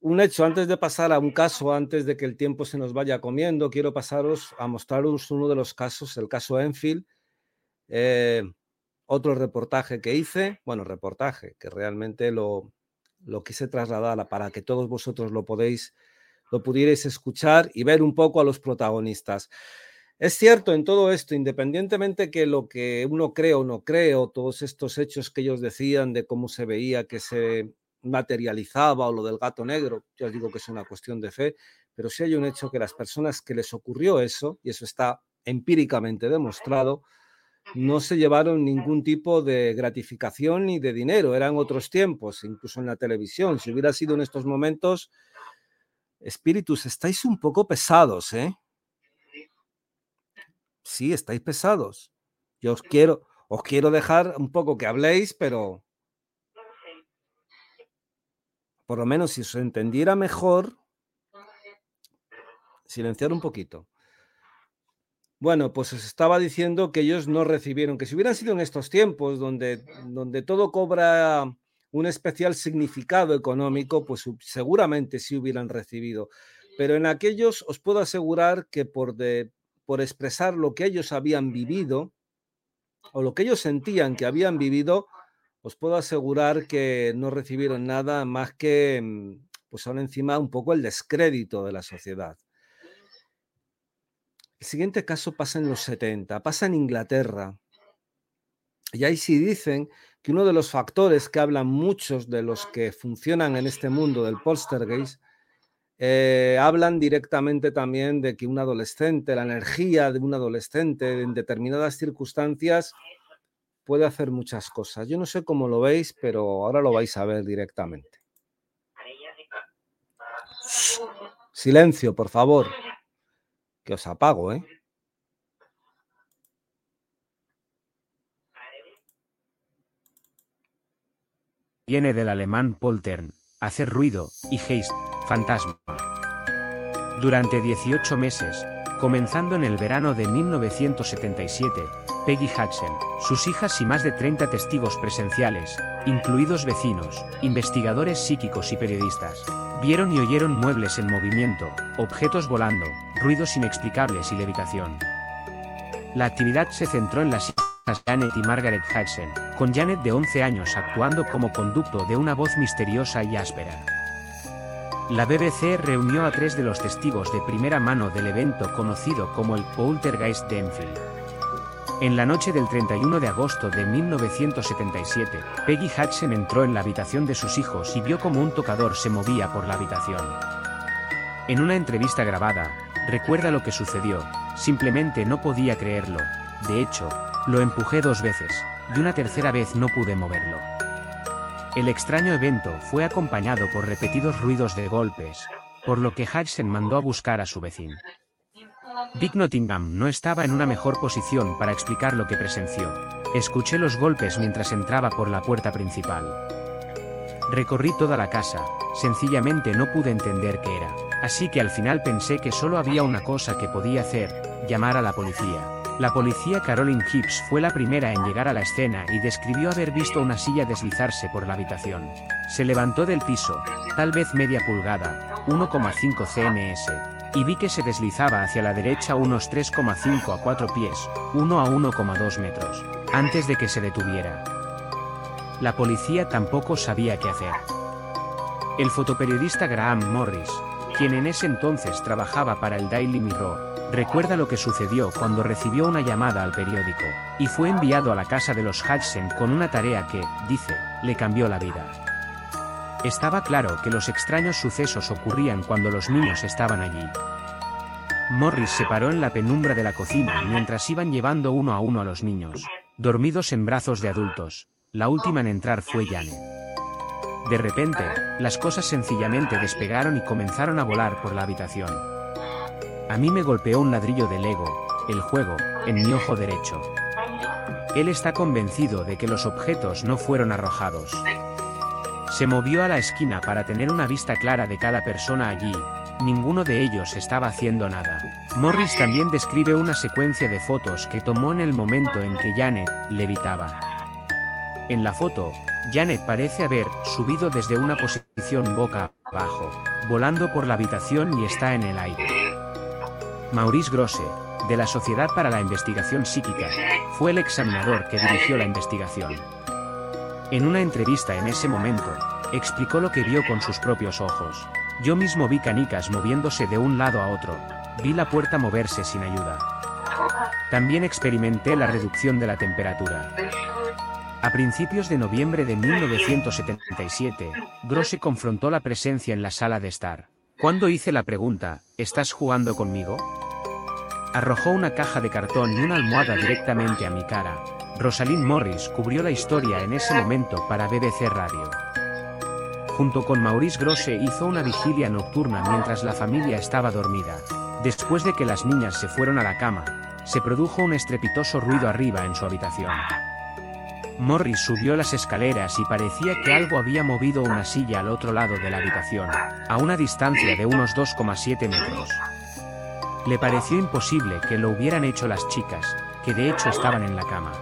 Un hecho, antes de pasar a un caso, antes de que el tiempo se nos vaya comiendo, quiero pasaros a mostraros uno de los casos, el caso Enfield. Eh, otro reportaje que hice, bueno, reportaje, que realmente lo, lo quise trasladar para que todos vosotros lo podéis lo pudierais escuchar y ver un poco a los protagonistas. Es cierto en todo esto, independientemente que lo que uno cree o no cree, o todos estos hechos que ellos decían de cómo se veía que se materializaba o lo del gato negro, yo digo que es una cuestión de fe, pero sí hay un hecho que las personas que les ocurrió eso, y eso está empíricamente demostrado, no se llevaron ningún tipo de gratificación ni de dinero, eran otros tiempos, incluso en la televisión. Si hubiera sido en estos momentos, Espíritus, estáis un poco pesados, ¿eh? Sí, estáis pesados. Yo os quiero, os quiero dejar un poco que habléis, pero por lo menos si os entendiera mejor, silenciar un poquito. Bueno, pues os estaba diciendo que ellos no recibieron, que si hubieran sido en estos tiempos donde, donde todo cobra un especial significado económico, pues seguramente sí hubieran recibido. Pero en aquellos os puedo asegurar que por, de, por expresar lo que ellos habían vivido o lo que ellos sentían que habían vivido, os puedo asegurar que no recibieron nada más que, mm, pues ahora encima, un poco el descrédito de la sociedad. El siguiente caso pasa en los 70, pasa en Inglaterra. Y ahí sí dicen que uno de los factores que hablan muchos de los que funcionan en este mundo del poltergeist, eh, hablan directamente también de que un adolescente, la energía de un adolescente en determinadas circunstancias puede hacer muchas cosas. Yo no sé cómo lo veis, pero ahora lo vais a ver directamente. Silencio, por favor, que os apago, ¿eh? Viene del alemán poltern, hacer ruido, y Geist, fantasma. Durante 18 meses, comenzando en el verano de 1977, Peggy Hudson, sus hijas y más de 30 testigos presenciales, incluidos vecinos, investigadores psíquicos y periodistas, vieron y oyeron muebles en movimiento, objetos volando, ruidos inexplicables y levitación. La actividad se centró en las Janet y Margaret Hudson, con Janet de 11 años actuando como conducto de una voz misteriosa y áspera. La BBC reunió a tres de los testigos de primera mano del evento conocido como el Poltergeist de Enfield. En la noche del 31 de agosto de 1977, Peggy Hudson entró en la habitación de sus hijos y vio como un tocador se movía por la habitación. En una entrevista grabada, recuerda lo que sucedió, simplemente no podía creerlo, de hecho, lo empujé dos veces, y una tercera vez no pude moverlo. El extraño evento fue acompañado por repetidos ruidos de golpes, por lo que Hudson mandó a buscar a su vecino. Dick Nottingham no estaba en una mejor posición para explicar lo que presenció. Escuché los golpes mientras entraba por la puerta principal. Recorrí toda la casa, sencillamente no pude entender qué era, así que al final pensé que solo había una cosa que podía hacer, llamar a la policía. La policía Caroline Hibbs fue la primera en llegar a la escena y describió haber visto una silla deslizarse por la habitación. Se levantó del piso, tal vez media pulgada, 1,5 cms, y vi que se deslizaba hacia la derecha unos 3,5 a 4 pies, 1 a 1,2 metros, antes de que se detuviera. La policía tampoco sabía qué hacer. El fotoperiodista Graham Morris, quien en ese entonces trabajaba para el Daily Mirror, Recuerda lo que sucedió cuando recibió una llamada al periódico, y fue enviado a la casa de los Hudson con una tarea que, dice, le cambió la vida. Estaba claro que los extraños sucesos ocurrían cuando los niños estaban allí. Morris se paró en la penumbra de la cocina mientras iban llevando uno a uno a los niños, dormidos en brazos de adultos. La última en entrar fue Janet. De repente, las cosas sencillamente despegaron y comenzaron a volar por la habitación. A mí me golpeó un ladrillo de Lego, el juego, en mi ojo derecho. Él está convencido de que los objetos no fueron arrojados. Se movió a la esquina para tener una vista clara de cada persona allí, ninguno de ellos estaba haciendo nada. Morris también describe una secuencia de fotos que tomó en el momento en que Janet levitaba. En la foto, Janet parece haber subido desde una posición boca abajo, volando por la habitación y está en el aire. Maurice Grosse, de la Sociedad para la Investigación Psíquica, fue el examinador que dirigió la investigación. En una entrevista en ese momento, explicó lo que vio con sus propios ojos. Yo mismo vi canicas moviéndose de un lado a otro, vi la puerta moverse sin ayuda. También experimenté la reducción de la temperatura. A principios de noviembre de 1977, Grosse confrontó la presencia en la sala de estar. Cuando hice la pregunta, ¿estás jugando conmigo? Arrojó una caja de cartón y una almohada directamente a mi cara. Rosalind Morris cubrió la historia en ese momento para BBC Radio. Junto con Maurice Grosse hizo una vigilia nocturna mientras la familia estaba dormida. Después de que las niñas se fueron a la cama, se produjo un estrepitoso ruido arriba en su habitación. Morris subió las escaleras y parecía que algo había movido una silla al otro lado de la habitación, a una distancia de unos 2,7 metros. Le pareció imposible que lo hubieran hecho las chicas, que de hecho estaban en la cama.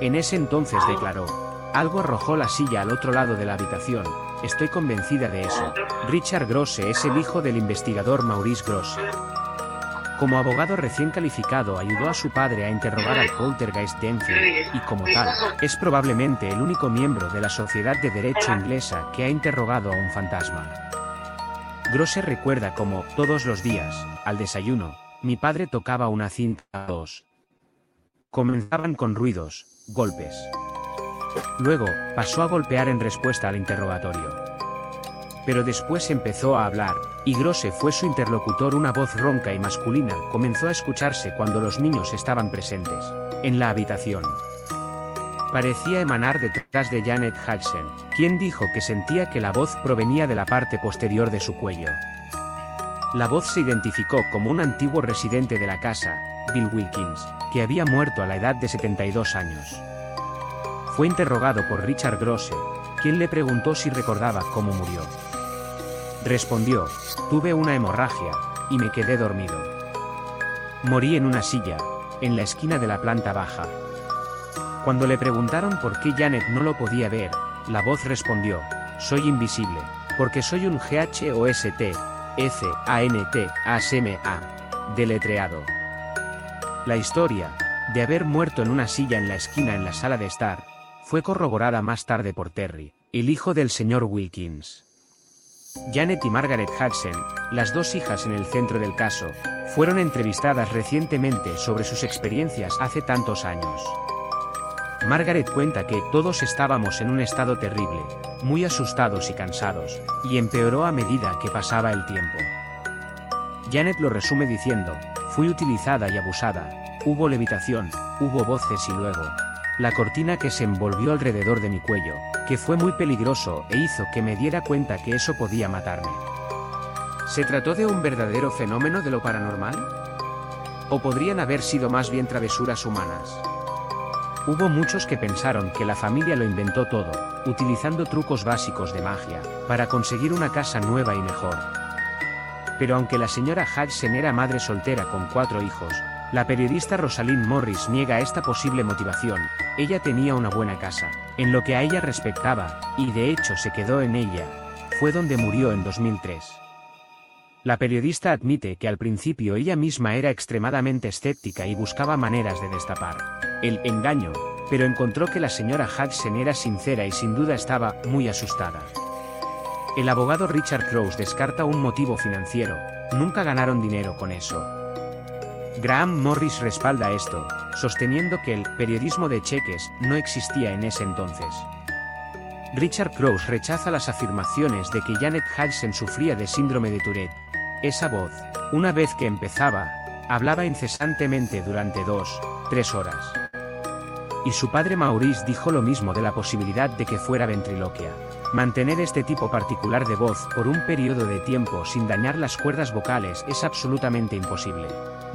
En ese entonces declaró, algo arrojó la silla al otro lado de la habitación, estoy convencida de eso. Richard Grosse es el hijo del investigador Maurice Grosse. Como abogado recién calificado ayudó a su padre a interrogar al poltergeist de Enfield, y como tal, es probablemente el único miembro de la Sociedad de Derecho inglesa que ha interrogado a un fantasma. Grosse recuerda como, todos los días, al desayuno, mi padre tocaba una cinta dos. Comenzaban con ruidos, golpes. Luego, pasó a golpear en respuesta al interrogatorio pero después empezó a hablar, y Grosse fue su interlocutor una voz ronca y masculina comenzó a escucharse cuando los niños estaban presentes, en la habitación. Parecía emanar detrás de Janet Hudson, quien dijo que sentía que la voz provenía de la parte posterior de su cuello. La voz se identificó como un antiguo residente de la casa, Bill Wilkins, que había muerto a la edad de 72 años. Fue interrogado por Richard Grosse, quien le preguntó si recordaba cómo murió. Respondió, tuve una hemorragia, y me quedé dormido. Morí en una silla, en la esquina de la planta baja. Cuando le preguntaron por qué Janet no lo podía ver, la voz respondió, soy invisible, porque soy un GHOST, F, A, N, T, A, S, M, A, deletreado. La historia, de haber muerto en una silla en la esquina en la sala de estar, fue corroborada más tarde por Terry, el hijo del señor Wilkins. Janet y Margaret Hudson, las dos hijas en el centro del caso, fueron entrevistadas recientemente sobre sus experiencias hace tantos años. Margaret cuenta que todos estábamos en un estado terrible, muy asustados y cansados, y empeoró a medida que pasaba el tiempo. Janet lo resume diciendo, fui utilizada y abusada, hubo levitación, hubo voces y luego, la cortina que se envolvió alrededor de mi cuello, que fue muy peligroso e hizo que me diera cuenta que eso podía matarme. ¿Se trató de un verdadero fenómeno de lo paranormal? ¿O podrían haber sido más bien travesuras humanas? Hubo muchos que pensaron que la familia lo inventó todo, utilizando trucos básicos de magia, para conseguir una casa nueva y mejor. Pero aunque la señora Hudson era madre soltera con cuatro hijos, la periodista Rosalind Morris niega esta posible motivación, ella tenía una buena casa, en lo que a ella respectaba, y de hecho se quedó en ella, fue donde murió en 2003. La periodista admite que al principio ella misma era extremadamente escéptica y buscaba maneras de destapar el engaño, pero encontró que la señora Hudson era sincera y sin duda estaba muy asustada. El abogado Richard Crouse descarta un motivo financiero, nunca ganaron dinero con eso. Graham Morris respalda esto, sosteniendo que el periodismo de cheques no existía en ese entonces. Richard Crouse rechaza las afirmaciones de que Janet Hudson sufría de síndrome de Tourette, esa voz, una vez que empezaba, hablaba incesantemente durante dos, tres horas. Y su padre Maurice dijo lo mismo de la posibilidad de que fuera ventriloquia. Mantener este tipo particular de voz por un periodo de tiempo sin dañar las cuerdas vocales es absolutamente imposible.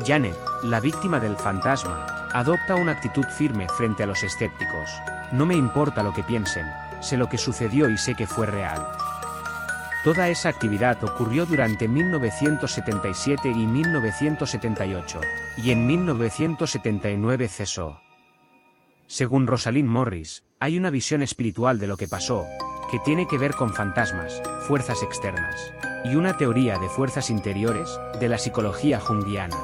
Janet, la víctima del fantasma, adopta una actitud firme frente a los escépticos. No me importa lo que piensen, sé lo que sucedió y sé que fue real. Toda esa actividad ocurrió durante 1977 y 1978, y en 1979 cesó. Según Rosalind Morris, hay una visión espiritual de lo que pasó, que tiene que ver con fantasmas, fuerzas externas, y una teoría de fuerzas interiores, de la psicología junguiana.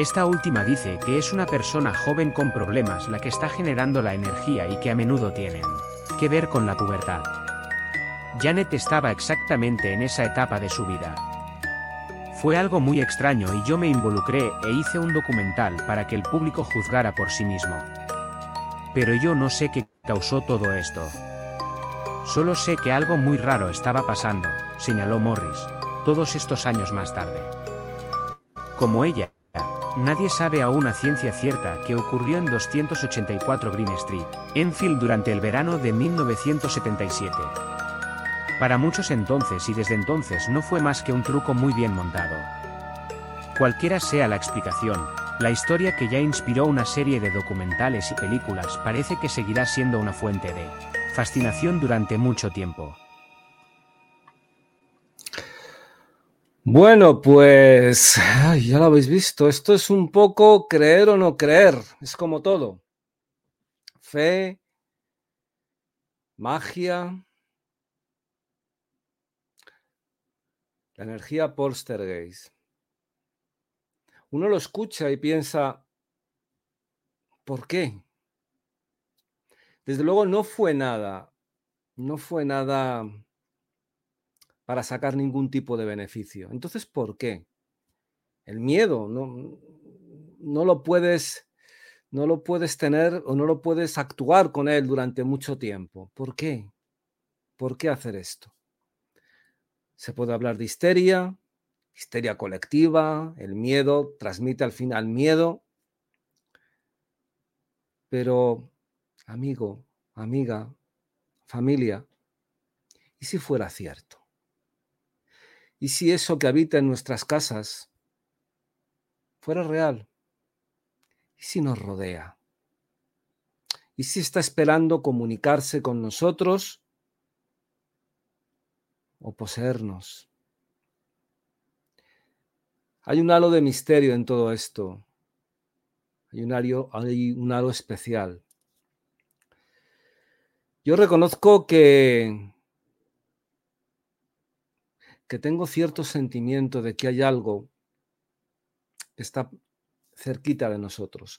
Esta última dice que es una persona joven con problemas la que está generando la energía y que a menudo tienen que ver con la pubertad. Janet estaba exactamente en esa etapa de su vida. Fue algo muy extraño y yo me involucré e hice un documental para que el público juzgara por sí mismo. Pero yo no sé qué causó todo esto. Solo sé que algo muy raro estaba pasando, señaló Morris, todos estos años más tarde. Como ella, nadie sabe aún a ciencia cierta qué ocurrió en 284 Green Street, Enfield durante el verano de 1977. Para muchos entonces y desde entonces no fue más que un truco muy bien montado. Cualquiera sea la explicación, la historia que ya inspiró una serie de documentales y películas parece que seguirá siendo una fuente de fascinación durante mucho tiempo. Bueno, pues ya lo habéis visto, esto es un poco creer o no creer, es como todo. Fe, magia, La energía poltergeist. Uno lo escucha y piensa, ¿por qué? Desde luego no fue nada, no fue nada para sacar ningún tipo de beneficio. Entonces, ¿por qué? El miedo no, no lo puedes no lo puedes tener o no lo puedes actuar con él durante mucho tiempo. ¿Por qué? ¿Por qué hacer esto? Se puede hablar de histeria, histeria colectiva, el miedo transmite al final miedo. Pero, amigo, amiga, familia, ¿y si fuera cierto? ¿Y si eso que habita en nuestras casas fuera real? ¿Y si nos rodea? ¿Y si está esperando comunicarse con nosotros o poseernos? Hay un halo de misterio en todo esto. Hay un halo, hay un halo especial. Yo reconozco que, que tengo cierto sentimiento de que hay algo que está cerquita de nosotros.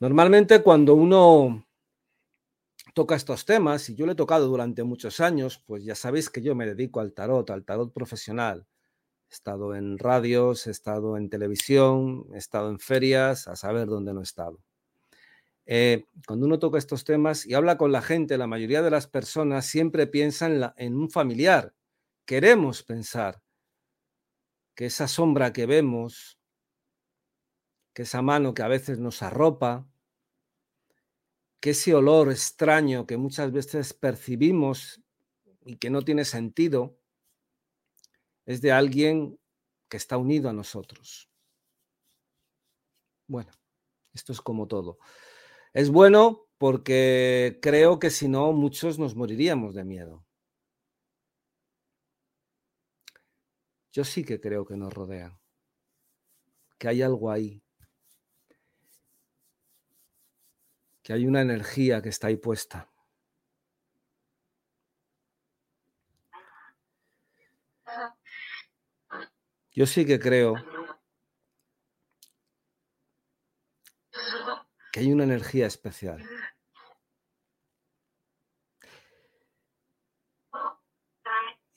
Normalmente cuando uno toca estos temas, y yo lo he tocado durante muchos años, pues ya sabéis que yo me dedico al tarot, al tarot profesional. He estado en radios, he estado en televisión, he estado en ferias, a saber dónde no he estado. Eh, cuando uno toca estos temas y habla con la gente, la mayoría de las personas siempre piensan en, un familiar. Queremos pensar que esa sombra que vemos, que esa mano que a veces nos arropa, que ese olor extraño que muchas veces percibimos y que no tiene sentido, es de alguien que está unido a nosotros. Bueno, esto es como todo. Es bueno porque creo que si no, muchos nos moriríamos de miedo. Yo sí que creo que nos rodean, que hay algo ahí, que hay una energía que está ahí puesta. Yo sí que creo que hay una energía especial.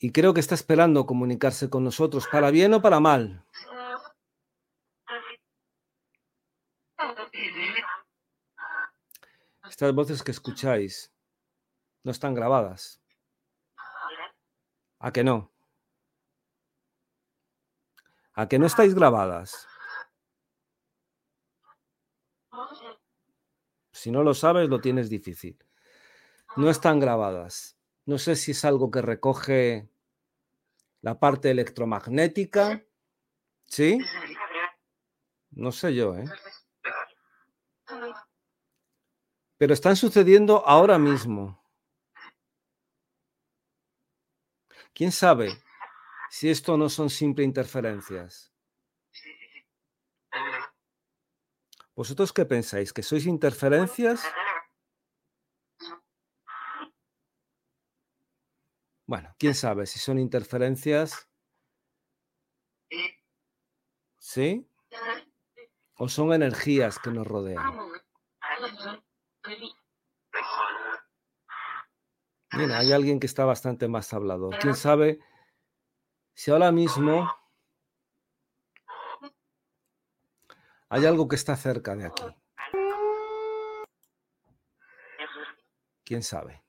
Y creo que está esperando comunicarse con nosotros, para bien o para mal. Estas voces que escucháis no están grabadas. ¿A que no? ¿A que no estáis grabadas? Si no lo sabes, lo tienes difícil. No están grabadas. No sé si es algo que recoge la parte electromagnética. ¿Sí? No sé yo, ¿eh? Pero están sucediendo ahora mismo. ¿Quién sabe si esto no son simple interferencias? ¿Vosotros qué pensáis? ¿Que sois interferencias? Bueno, quién sabe si son interferencias. ¿Sí? ¿O son energías que nos rodean? Mira, hay alguien que está bastante más hablado. ¿Quién sabe si ahora mismo Hay algo que está cerca de aquí. ¿Quién sabe?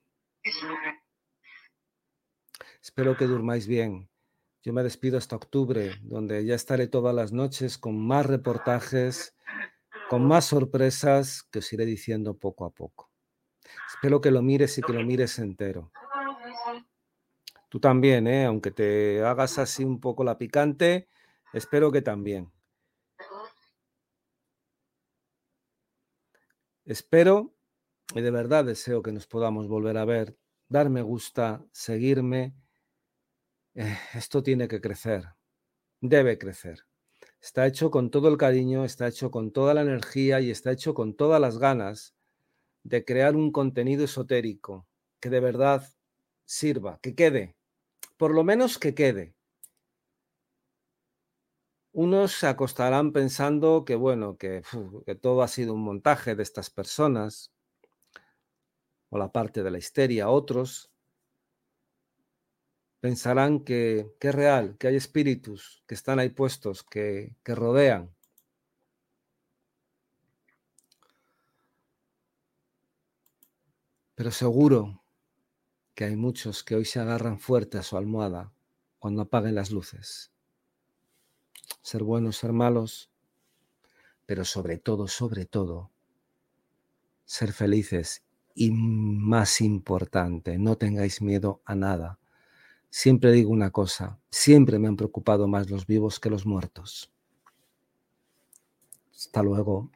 Espero que durmáis bien. Yo me despido hasta octubre, donde ya estaré todas las noches con más reportajes, con más sorpresas que os iré diciendo poco a poco. Espero que lo mires y que lo mires entero. Tú también, ¿eh? aunque te hagas así un poco la picante, espero que también. Espero y de verdad deseo que nos podamos volver a ver, dar me gusta, seguirme. Eh, esto tiene que crecer, debe crecer. Está hecho con todo el cariño, está hecho con toda la energía y está hecho con todas las ganas de crear un contenido esotérico que de verdad sirva, que quede, por lo menos que quede. Unos se acostarán pensando que, bueno, que, que, todo ha sido un montaje de estas personas o la parte de la histeria. Otros pensarán que, que es real, que hay espíritus que están ahí puestos, que, que rodean. Pero seguro que hay muchos que hoy se agarran fuerte a su almohada cuando apaguen las luces ser buenos, ser malos, pero sobre todo, sobre todo, ser felices y más importante, no tengáis miedo a nada. Siempre digo una cosa, siempre me han preocupado más los vivos que los muertos. Hasta luego.